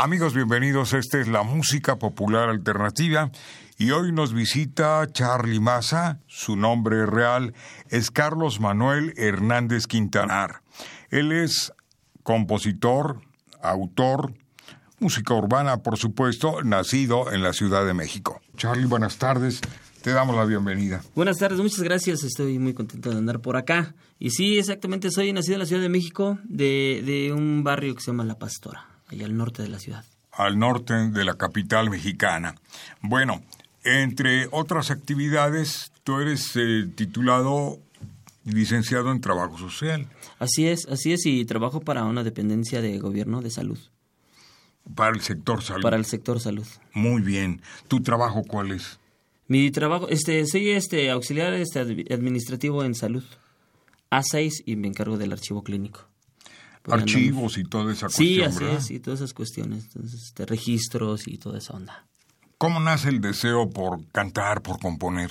Amigos, bienvenidos. Esta es la música popular alternativa y hoy nos visita Charlie Massa. Su nombre real es Carlos Manuel Hernández Quintanar. Él es compositor, autor, música urbana, por supuesto, nacido en la Ciudad de México. Charlie, buenas tardes. Te damos la bienvenida. Buenas tardes, muchas gracias. Estoy muy contento de andar por acá. Y sí, exactamente, soy nacido en la Ciudad de México, de, de un barrio que se llama La Pastora allá al norte de la ciudad. Al norte de la capital mexicana. Bueno, entre otras actividades, tú eres eh, titulado licenciado en Trabajo Social. Así es, así es, y trabajo para una dependencia de gobierno de salud. Para el sector salud. Para el sector salud. Muy bien. ¿Tu trabajo cuál es? Mi trabajo, este, soy este auxiliar este, administrativo en salud. A6 y me encargo del archivo clínico archivos y toda esa cuestión. Sí, así es, y todas esas cuestiones, entonces, este, registros y toda esa onda. ¿Cómo nace el deseo por cantar, por componer?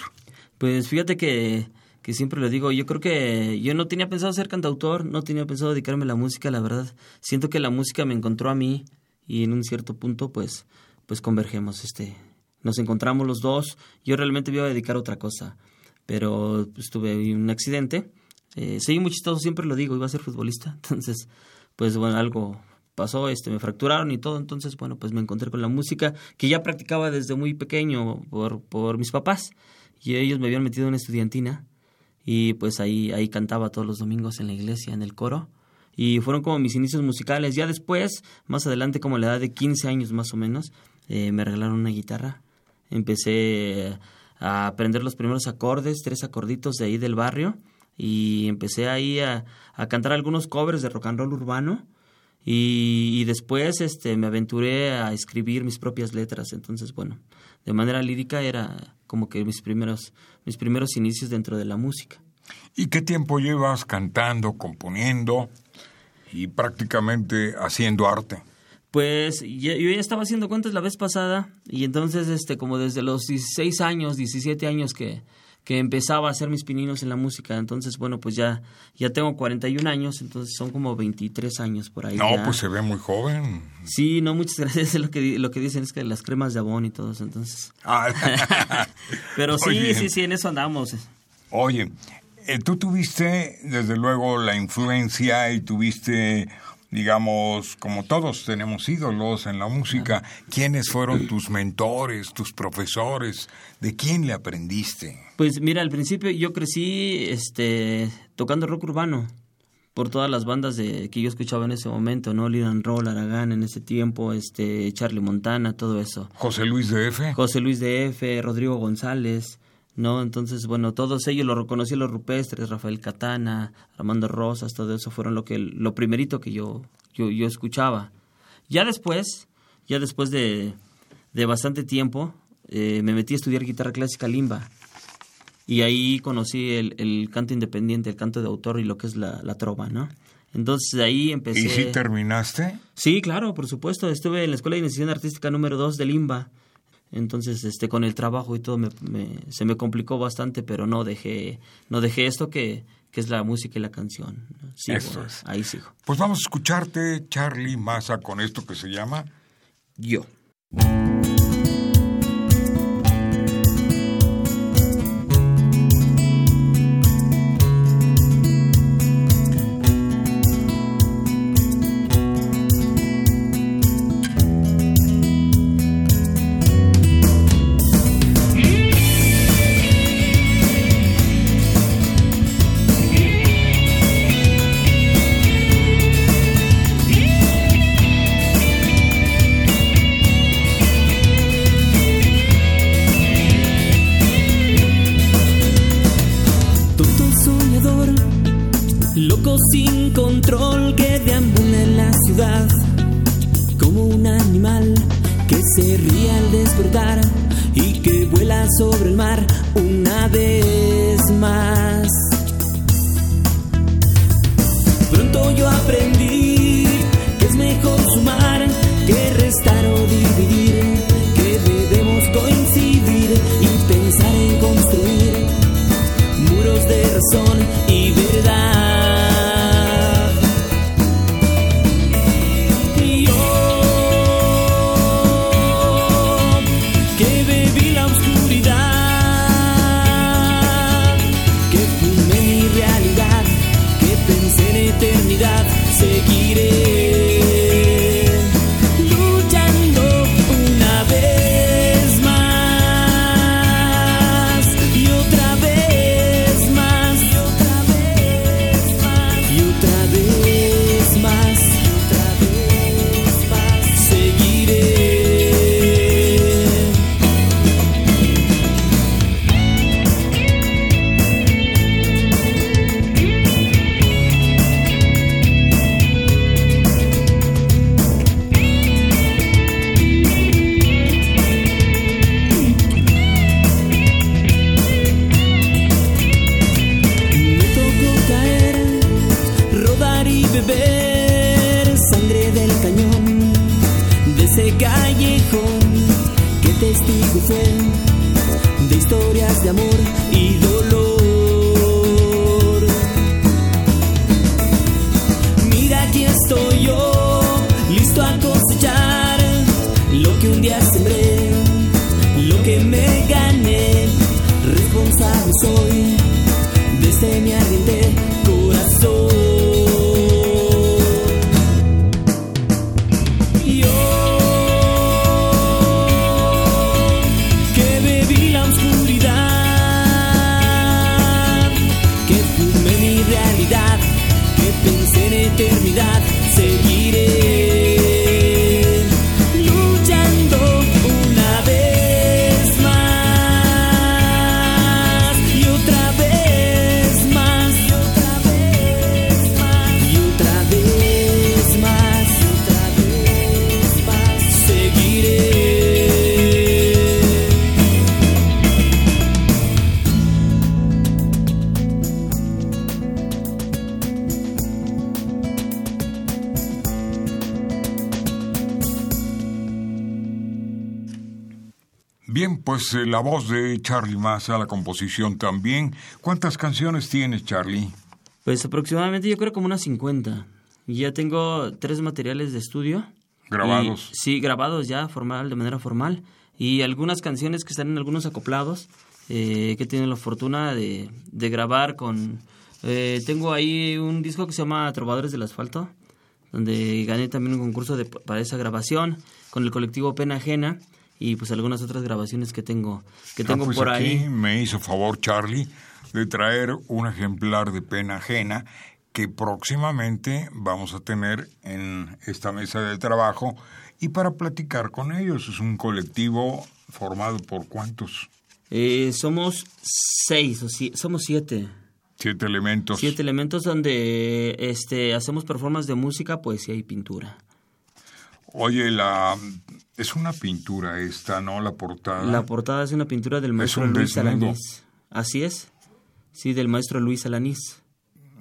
Pues fíjate que, que siempre lo digo, yo creo que yo no tenía pensado ser cantautor, no tenía pensado dedicarme a la música, la verdad. Siento que la música me encontró a mí y en un cierto punto pues pues convergemos, este, nos encontramos los dos. Yo realmente me iba a dedicar a otra cosa, pero pues, tuve un accidente eh, soy muy chistoso, siempre lo digo, iba a ser futbolista. Entonces, pues bueno, algo pasó, este, me fracturaron y todo. Entonces, bueno, pues me encontré con la música que ya practicaba desde muy pequeño por, por mis papás. Y ellos me habían metido en una estudiantina. Y pues ahí, ahí cantaba todos los domingos en la iglesia, en el coro. Y fueron como mis inicios musicales. Ya después, más adelante, como a la edad de 15 años más o menos, eh, me regalaron una guitarra. Empecé a aprender los primeros acordes, tres acorditos de ahí del barrio y empecé ahí a, a, cantar algunos covers de rock and roll urbano y, después este me aventuré a escribir mis propias letras. Entonces bueno de manera lírica era como que mis primeros mis primeros inicios dentro de la música. Y qué tiempo llevas cantando componiendo y prácticamente haciendo arte pues yo ya estaba haciendo cuentas la vez pasada y entonces este como desde los 16 años 17 años que que empezaba a hacer mis pininos en la música. Entonces, bueno, pues ya, ya tengo 41 años, entonces son como 23 años por ahí. No, pues se ve muy joven. Sí, no, muchas gracias. Lo que, lo que dicen es que las cremas de abón y todo eso, entonces. Ah. Pero sí, sí, sí, en eso andamos. Oye, eh, tú tuviste, desde luego, la influencia y tuviste digamos, como todos tenemos ídolos en la música, ¿quiénes fueron tus mentores, tus profesores? ¿De quién le aprendiste? Pues mira, al principio yo crecí este, tocando rock urbano por todas las bandas de, que yo escuchaba en ese momento, ¿no? Liran Roll, Aragán en ese tiempo, este, Charlie Montana, todo eso. José Luis de F. José Luis de F, Rodrigo González, ¿no? Entonces, bueno, todos ellos lo reconocí los rupestres, Rafael Catana, Armando Rosas, todo eso fueron lo que lo primerito que yo yo, yo escuchaba. Ya después, ya después de, de bastante tiempo, eh, me metí a estudiar guitarra clásica limba. Y ahí conocí el, el, canto independiente, el canto de autor y lo que es la, la trova, ¿no? Entonces de ahí empecé... ¿Y si terminaste? Sí, claro, por supuesto. Estuve en la Escuela de Iniciación Artística número 2 de Limba. Entonces, este, con el trabajo y todo me, se me complicó bastante, pero no dejé, no dejé esto que, que es la música y la canción. Eso es. Ahí sigo. Pues vamos a escucharte, Charlie Massa, con esto que se llama Yo. Sobre el mar una vez más. Pronto yo aprendí que es mejor sumar que restar o dividir, que debemos coincidir y pensar en construir muros de razón y verdad. Lo que un día sembré, lo que me gané, responsable soy Bien, pues eh, la voz de Charlie Massa, la composición también. ¿Cuántas canciones tienes, Charlie? Pues aproximadamente yo creo como unas 50. Ya tengo tres materiales de estudio. Grabados. Y- sí, grabados ya, formal, de manera formal. Y algunas canciones que están en algunos acoplados, eh, que tienen la fortuna de, de grabar con... eh, tengo ahí un disco que se llama Trovadores del Asfalto, donde gané también un concurso de, para esa grabación con el colectivo Pena Ajena y pues algunas otras grabaciones que tengo que Ah, tengo pues por aquí ahí. me hizo favor Charlie de traer un ejemplar de pena ajena que próximamente vamos a tener en esta mesa de trabajo y para platicar con ellos. Es un colectivo formado por cuántos? Eh, somos seis, o si- somos siete. Siete elementos. Siete elementos donde este, hacemos performance de música, poesía y pintura. Oye, la es una pintura esta, ¿no? La portada. La portada es una pintura del maestro un Luis desnudo. Alanís. Así es. Sí, del maestro Luis Alanís.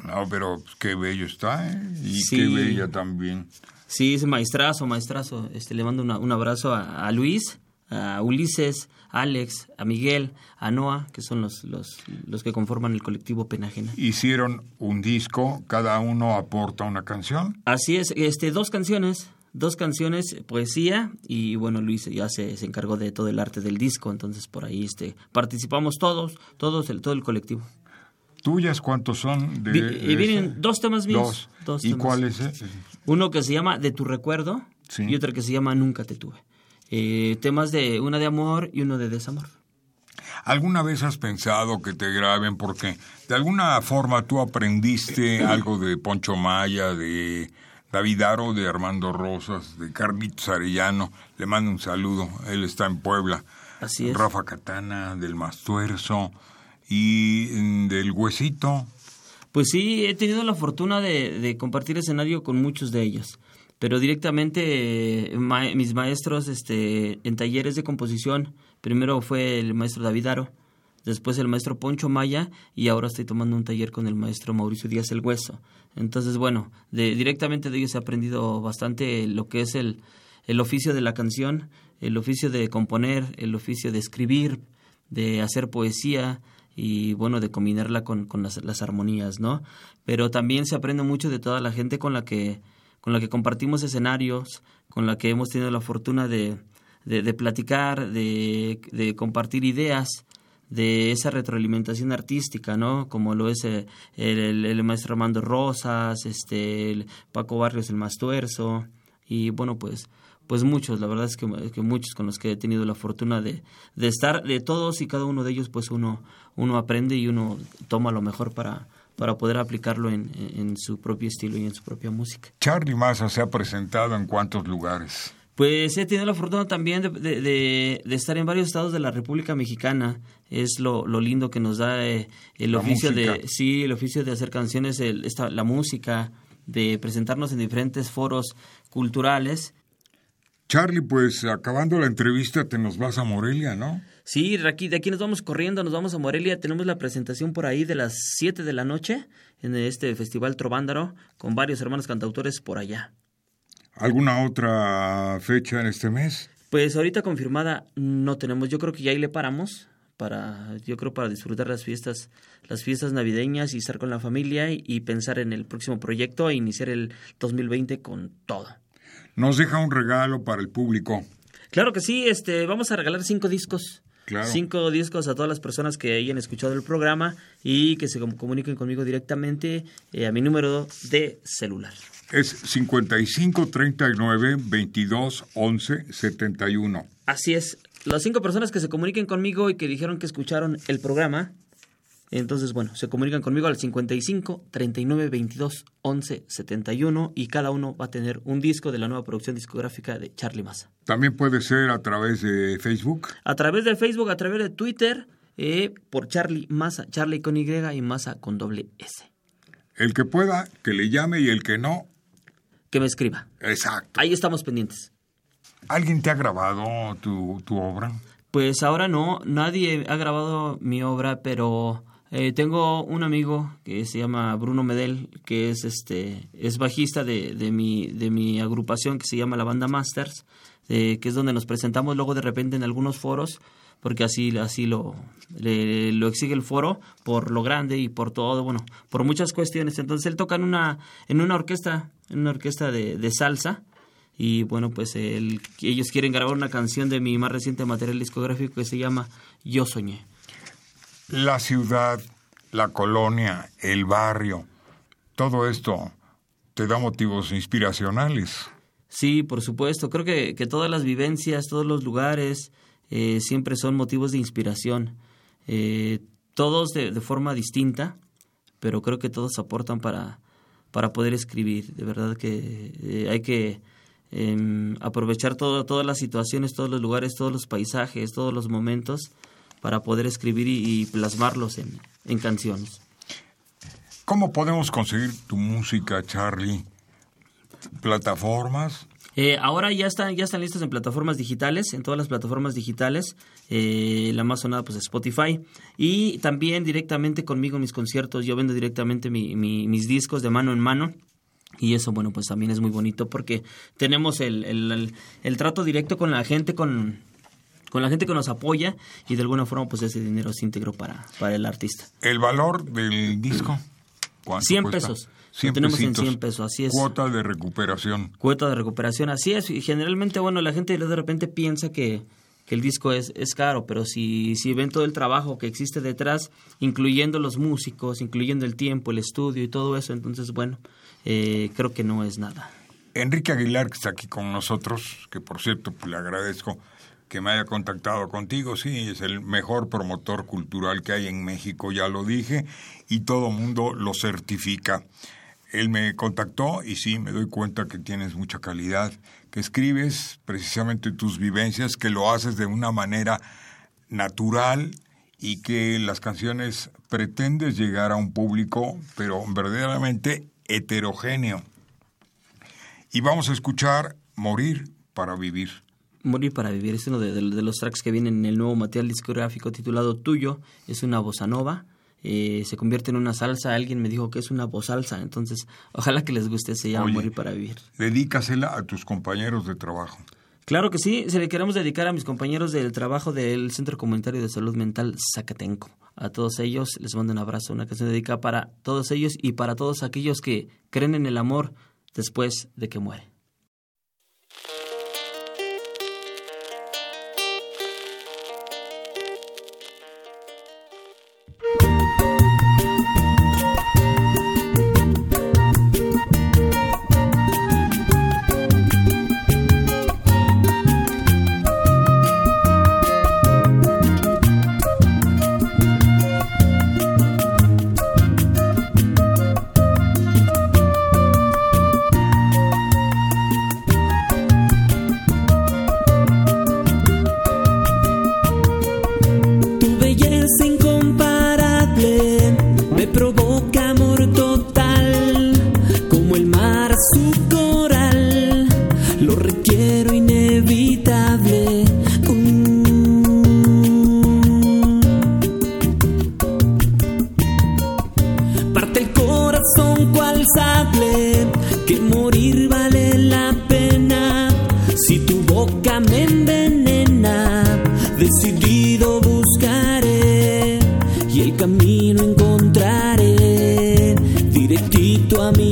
No, pero pues, qué bello está, ¿eh? Y Sí. qué bella también. Sí, es maestrazo, maestrazo. Este, le mando una- un abrazo a, a Luis, a Ulises, a Alex, a Miguel, a Noah, que son los, los, los que conforman el colectivo Penajena. Hicieron un disco, cada uno aporta una canción. Así es, este, dos canciones, dos canciones, poesía, y bueno, Luis ya se, se encargó de todo el arte del disco, entonces por ahí este, participamos todos, todos, el, todo el colectivo. ¿Tuyas cuántos son? De, Vi- de y vienen ese? dos temas míos. Dos. Dos ¿Y cuál es? ese? Uno que se llama De tu recuerdo Sí. y otro que se llama Nunca te tuve. Eh, temas de una de amor y uno de desamor. ¿Alguna vez has pensado que te graben? Porque de alguna forma tú aprendiste algo de Poncho Maya, de David Aro, de Armando Rosas, de Carlitos Arellano. Le mando un saludo. Él está en Puebla. Así es. Rafa Catana, del Mastuerzo y mm, del Huesito. Pues sí, he tenido la fortuna de, de compartir escenario con muchos de ellos pero directamente eh, mis maestros este, en talleres de composición, primero fue el maestro David Aro, después el maestro Poncho Maya y ahora estoy tomando un taller con el maestro Mauricio Díaz El Hueso. Entonces, bueno, de, directamente de ellos he aprendido bastante lo que es el, el oficio de la canción, el oficio de componer, el oficio de escribir, de hacer poesía, y bueno, de combinarla con, con las, las, armonías, ¿no? Pero también se aprende mucho de toda la gente con la que con la que compartimos escenarios, con la que hemos tenido la fortuna de, de, platicar, de, de, compartir ideas, de esa retroalimentación artística, ¿no? Como lo es eh, el, el, maestro Armando Rosas, este, Paco Barrios, el Mastuerzo, y bueno, pues pues muchos, la verdad es que, muchos con los que he tenido la fortuna de, de estar, de todos y cada uno de ellos, pues uno, uno aprende y uno toma lo mejor para, para poder aplicarlo en, en, su propio estilo y en su propia música. Charlie Massa se ha presentado en cuántos lugares? Pues he tenido la fortuna también de, de, de, estar en varios estados de la República Mexicana. Es lo, lo lindo que nos da eh, el oficio de sí, el oficio de hacer canciones, el, esta, la música, de presentarnos en diferentes foros culturales. Charlie, pues acabando la entrevista te nos vas a Morelia, ¿no? Sí, aquí, de aquí nos vamos corriendo, nos vamos a Morelia. Tenemos la presentación por ahí de las 7 de la noche en este Festival Trovándaro con varios hermanos cantautores por allá. ¿Alguna otra fecha en este mes? Pues ahorita confirmada no tenemos. Yo creo que ya ahí le paramos para, yo creo para disfrutar las fiestas, las fiestas navideñas y estar con la familia y, y pensar en el próximo proyecto e iniciar el 2020 con todo. Nos deja un regalo para el público. Claro que sí, este, vamos a regalar cinco discos. Cinco discos a todas las personas que hayan escuchado el programa y que se comuniquen conmigo directamente eh, a mi número de celular. Es 55 39 22 11 71. Así es. Las cinco personas que se comuniquen conmigo y que dijeron que escucharon el programa, entonces, bueno, se comunican conmigo al 55 39 22 11 71 y cada uno va a tener un disco de la nueva producción discográfica de Charlie Massa. También puede ser a través de Facebook. A través de Facebook, a través de Twitter, eh, por Charlie Massa, Charlie con Y y Massa con doble S. El que pueda, que le llame y el que no, que me escriba. Exacto. Ahí estamos pendientes. ¿Alguien te ha grabado tu, tu obra? Pues ahora no, nadie ha grabado mi obra, pero eh, tengo un amigo que se llama Bruno Medel, que es este es bajista de, de, mi, de mi agrupación que se llama la Banda Masters, que es donde nos presentamos luego de repente en algunos foros, porque así, así lo, lo exige el foro, por lo grande y por todo, bueno, por muchas cuestiones. Entonces él toca en una, en una orquesta, en una orquesta de, de salsa, y bueno, pues él, ellos quieren grabar una canción de mi más reciente material discográfico que se llama Yo Soñé la ciudad, la colonia, el barrio, todo esto te da motivos inspiracionales. Sí, por supuesto. Creo que, que todas las vivencias, todos los lugares, eh, siempre son motivos de inspiración. Eh, todos de, forma distinta, pero creo que todos aportan para, para poder escribir. De verdad que eh, hay que em, aprovechar todo, todas las situaciones, todos los lugares, todos los paisajes, todos los momentos para poder escribir y, plasmarlos en, en, canciones. ¿Cómo podemos conseguir tu música, Charlie? ¿Plataformas? Eh, ahora ya están, ya están listos en plataformas digitales, en todas las plataformas digitales. Eh, la más sonada, pues Spotify. Y también directamente conmigo mis conciertos. Yo vendo directamente mi, mi, mis discos de mano en mano. Y eso, bueno, pues también es muy bonito porque tenemos el, el, el, el trato directo con la gente, con, con la gente que nos apoya y de alguna forma pues ese dinero es íntegro para, para el artista. ¿El valor del disco? 100 pesos. 100 tenemos en 100 pesos, así es. Cuota de recuperación. Cuota de recuperación, así es. Y generalmente, bueno, la gente de repente piensa que, que el disco es, es caro, pero si, si ven todo el trabajo que existe detrás, incluyendo los músicos, incluyendo el tiempo, el estudio y todo eso, entonces, bueno, eh, creo que no es nada. Enrique Aguilar, que está aquí con nosotros, que por cierto pues, le agradezco que me haya contactado contigo. Sí, es el mejor promotor cultural que hay en México, ya lo dije, y todo mundo lo certifica. Él me contactó y sí, me doy cuenta que tienes mucha calidad, que escribes precisamente tus vivencias, que lo haces de una manera natural y que las canciones pretendes llegar a un público, pero verdaderamente heterogéneo. Y vamos a escuchar Morir para Vivir. Morir para Vivir es uno de, de los tracks que vienen en el nuevo material discográfico titulado Tuyo. Es una bossa nova eh, se convierte en una salsa. Alguien me dijo que es una salsa, entonces ojalá que les guste, se llama Morir para Vivir. Dedícasela a tus compañeros de trabajo. Claro que sí, se le queremos dedicar a mis compañeros del trabajo del Centro Comunitario de Salud Mental Zacatenco. A todos ellos les mando un abrazo, una canción dedicada para todos ellos y para todos aquellos que creen en el amor después de que y el camino encontraré directito a mi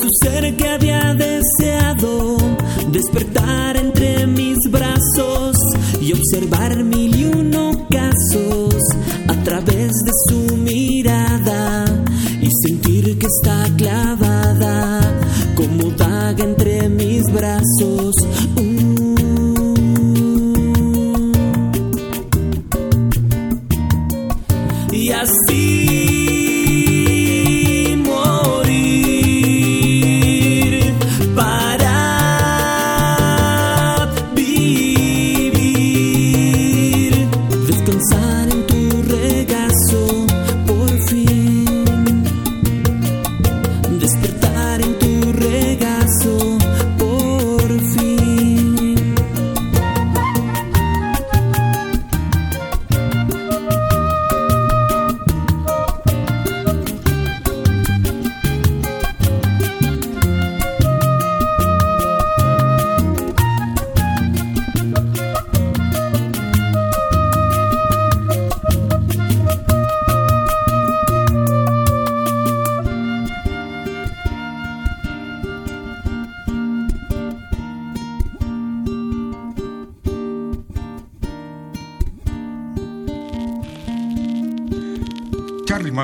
Su ser que había deseado despertar entre mis brazos y observar mi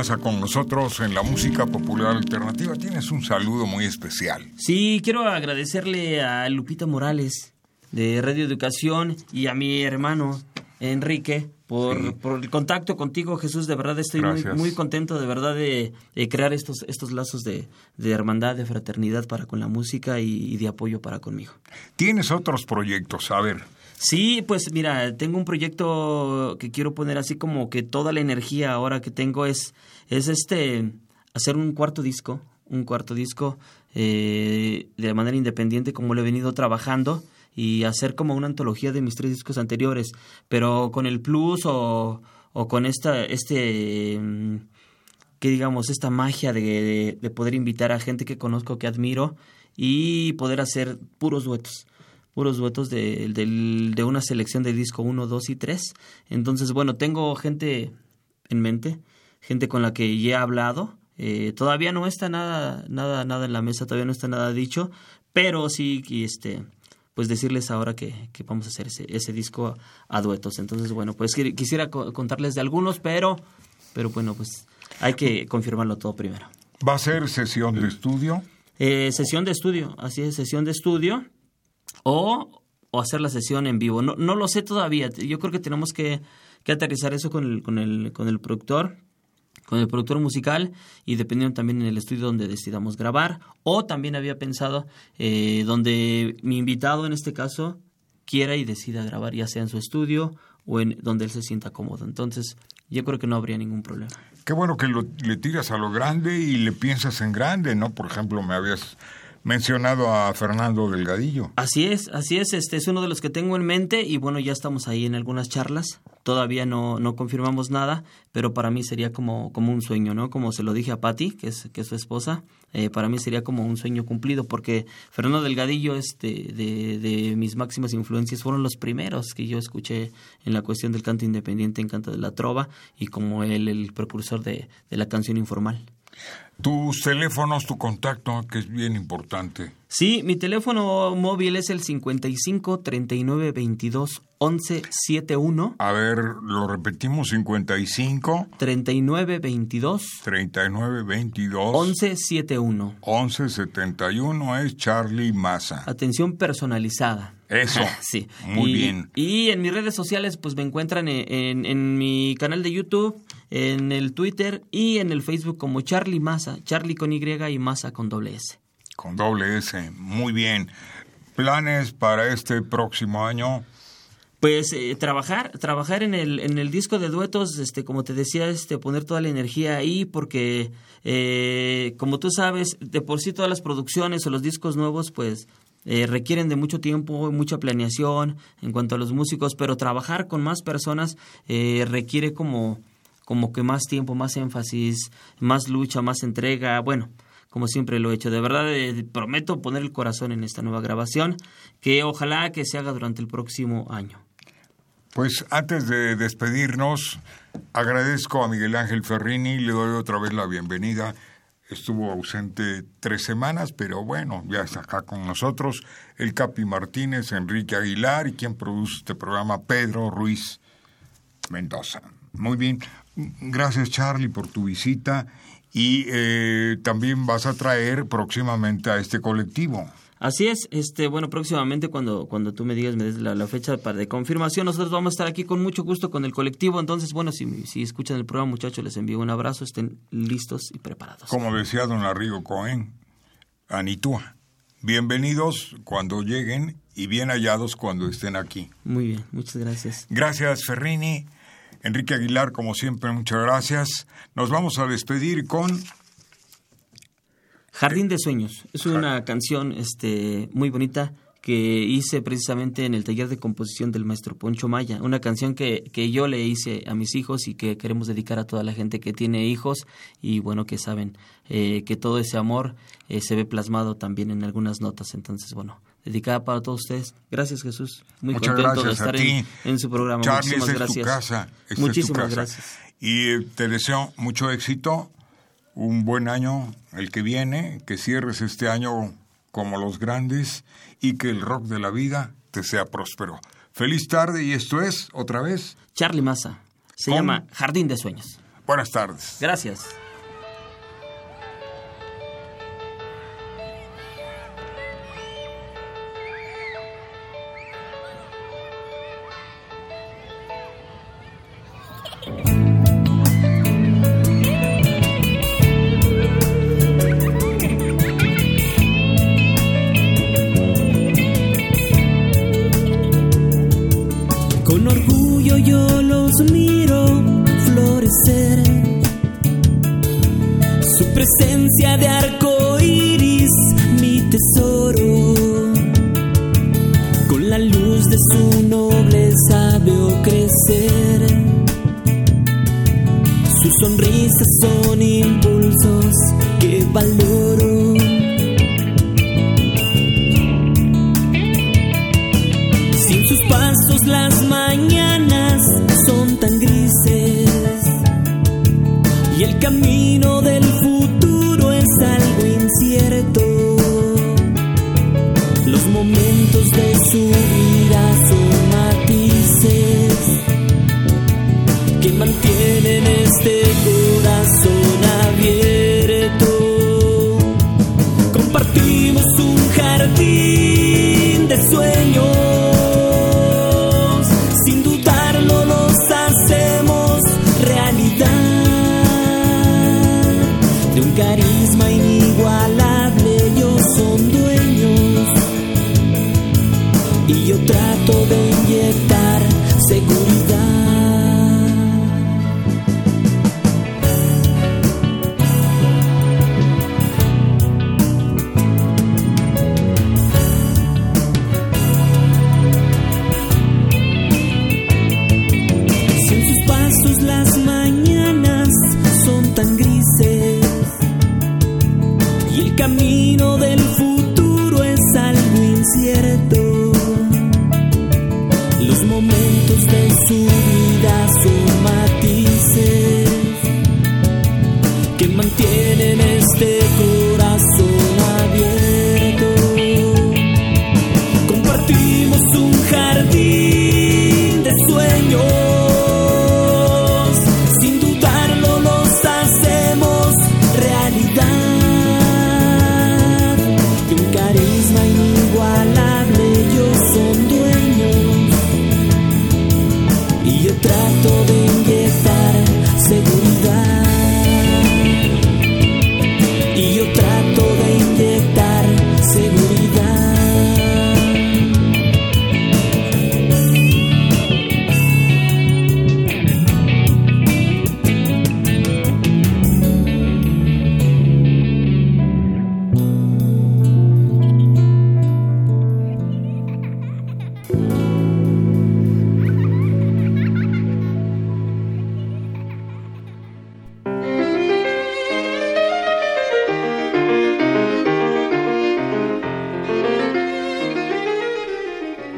con nosotros en la música popular alternativa. Tienes un saludo muy especial. Sí, quiero agradecerle a Lupita Morales de Radio Educación y a mi hermano Enrique por, por el contacto contigo, Jesús. De verdad estoy muy, muy, contento, de verdad, de, crear estos, estos lazos de, de, hermandad, de fraternidad para con la música y de apoyo para conmigo. ¿Tienes otros proyectos? A ver. Sí, pues mira, tengo un proyecto que quiero poner así como que toda la energía ahora que tengo es, es este, hacer un cuarto disco, un cuarto disco eh, de manera independiente como lo he venido trabajando y hacer como una antología de mis tres discos anteriores, pero con el plus o, o con esta, este, mm, que digamos, esta magia de, de poder invitar a gente que conozco, que admiro y poder hacer puros duetos puros duetos de, de una selección de disco 1, 2 y 3. Entonces, bueno, tengo gente en mente, gente con la que ya he hablado. Eh, todavía no está nada, nada, nada en la mesa, todavía no está nada dicho, pero sí, este, pues decirles ahora que, que vamos a hacer ese, ese, disco a duetos. Entonces, bueno, pues quisiera contarles de algunos, pero, pero bueno, pues hay que confirmarlo todo primero. ¿Va a ser sesión de estudio? Eh, sesión de estudio, así es, sesión de estudio o, o hacer la sesión en vivo. No, no lo sé todavía. Yo creo que tenemos que, que aterrizar eso con el, con el, con el productor con el productor musical y dependiendo también en el estudio donde decidamos grabar. O también había pensado eh, donde mi invitado en este caso quiera y decida grabar, ya sea en su estudio o en donde él se sienta cómodo. Entonces, yo creo que no habría ningún problema. Qué bueno que le tiras a lo grande y le piensas en grande, ¿no? Por ejemplo, me habías mencionado a Fernando Delgadillo. Así es, así es, este es uno de los que tengo en mente y bueno, ya estamos ahí en algunas charlas. Todavía no, no confirmamos nada, pero para mí sería como, como un sueño, ¿no? Como se lo dije a Patti, que es, que es su esposa, eh, para mí sería como un sueño cumplido, porque Fernando Delgadillo, este, de, de mis máximas influencias, fueron los primeros que yo escuché en la cuestión del canto independiente, en canto de la trova, y como él, el precursor de, de la canción informal. Tus teléfonos, tu contacto, que es bien importante. Sí, mi teléfono móvil es el 55 39 22 11 71. A ver, lo repetimos, 55 39 22 39 22 11 71. 11 71 es Charlie Massa. Atención personalizada. Eso. sí. Muy bien. Y en mis redes sociales, pues me encuentran en, en mi canal de YouTube en el Twitter y en el Facebook como Charlie Massa, Charlie con Y y Massa con doble S. Con doble S, muy bien. ¿Planes para este próximo año? Pues eh, trabajar, trabajar en el, en el disco de duetos, este, como te decía, este, poner toda la energía ahí, porque eh, como tú sabes, de por sí todas las producciones o los discos nuevos, pues eh, requieren de mucho tiempo, mucha planeación en cuanto a los músicos, pero trabajar con más personas requiere como como que más tiempo, más énfasis, más lucha, más entrega, bueno, como siempre lo he hecho. De verdad, eh, prometo poner el corazón en esta nueva grabación, que ojalá que se haga durante el próximo año. Pues antes de despedirnos, agradezco a Miguel Ángel Ferrini, le doy otra vez la bienvenida. Estuvo ausente tres semanas, pero bueno, ya está acá con nosotros. El Capi Martínez, Enrique Aguilar y quien produce este programa, Pedro Ruiz Mendoza. Muy bien. Gracias, Charlie, por tu visita. Y eh, también vas a traer próximamente a este colectivo. Así es, este, bueno, próximamente cuando, cuando tú me digas, me des la, fecha para de confirmación, nosotros vamos a estar aquí con mucho gusto con el colectivo. Entonces, bueno, si, si escuchan el programa, muchachos, les envío un abrazo, estén listos y preparados. Como decía don Larrigo Cohen, Anitúa, bienvenidos cuando lleguen y bien hallados cuando estén aquí. Muy bien, muchas gracias. Gracias, Ferrini. Enrique Aguilar, como siempre, muchas gracias. Nos vamos a despedir con Jardín de Sueños. Es una canción este, muy bonita que hice precisamente en el taller de composición del maestro Poncho Maya. Una canción que, que yo le hice a mis hijos y que queremos dedicar a toda la gente que tiene hijos y bueno, que saben eh, que todo ese amor eh, se ve plasmado también en algunas notas. Entonces, bueno, dedicada para todos ustedes. Gracias, Jesús. Muy contento de estar en, su programa. Muchísimas gracias. tu casa. Muchísimas gracias. Y eh, te deseo mucho éxito, un buen año el que viene, que cierres este año como los grandes y que el rock de la vida te sea próspero. Feliz tarde y esto es, otra vez. Charlie Massa. Se llama Jardín de Sueños. Buenas tardes. Gracias. Sus sonrisas son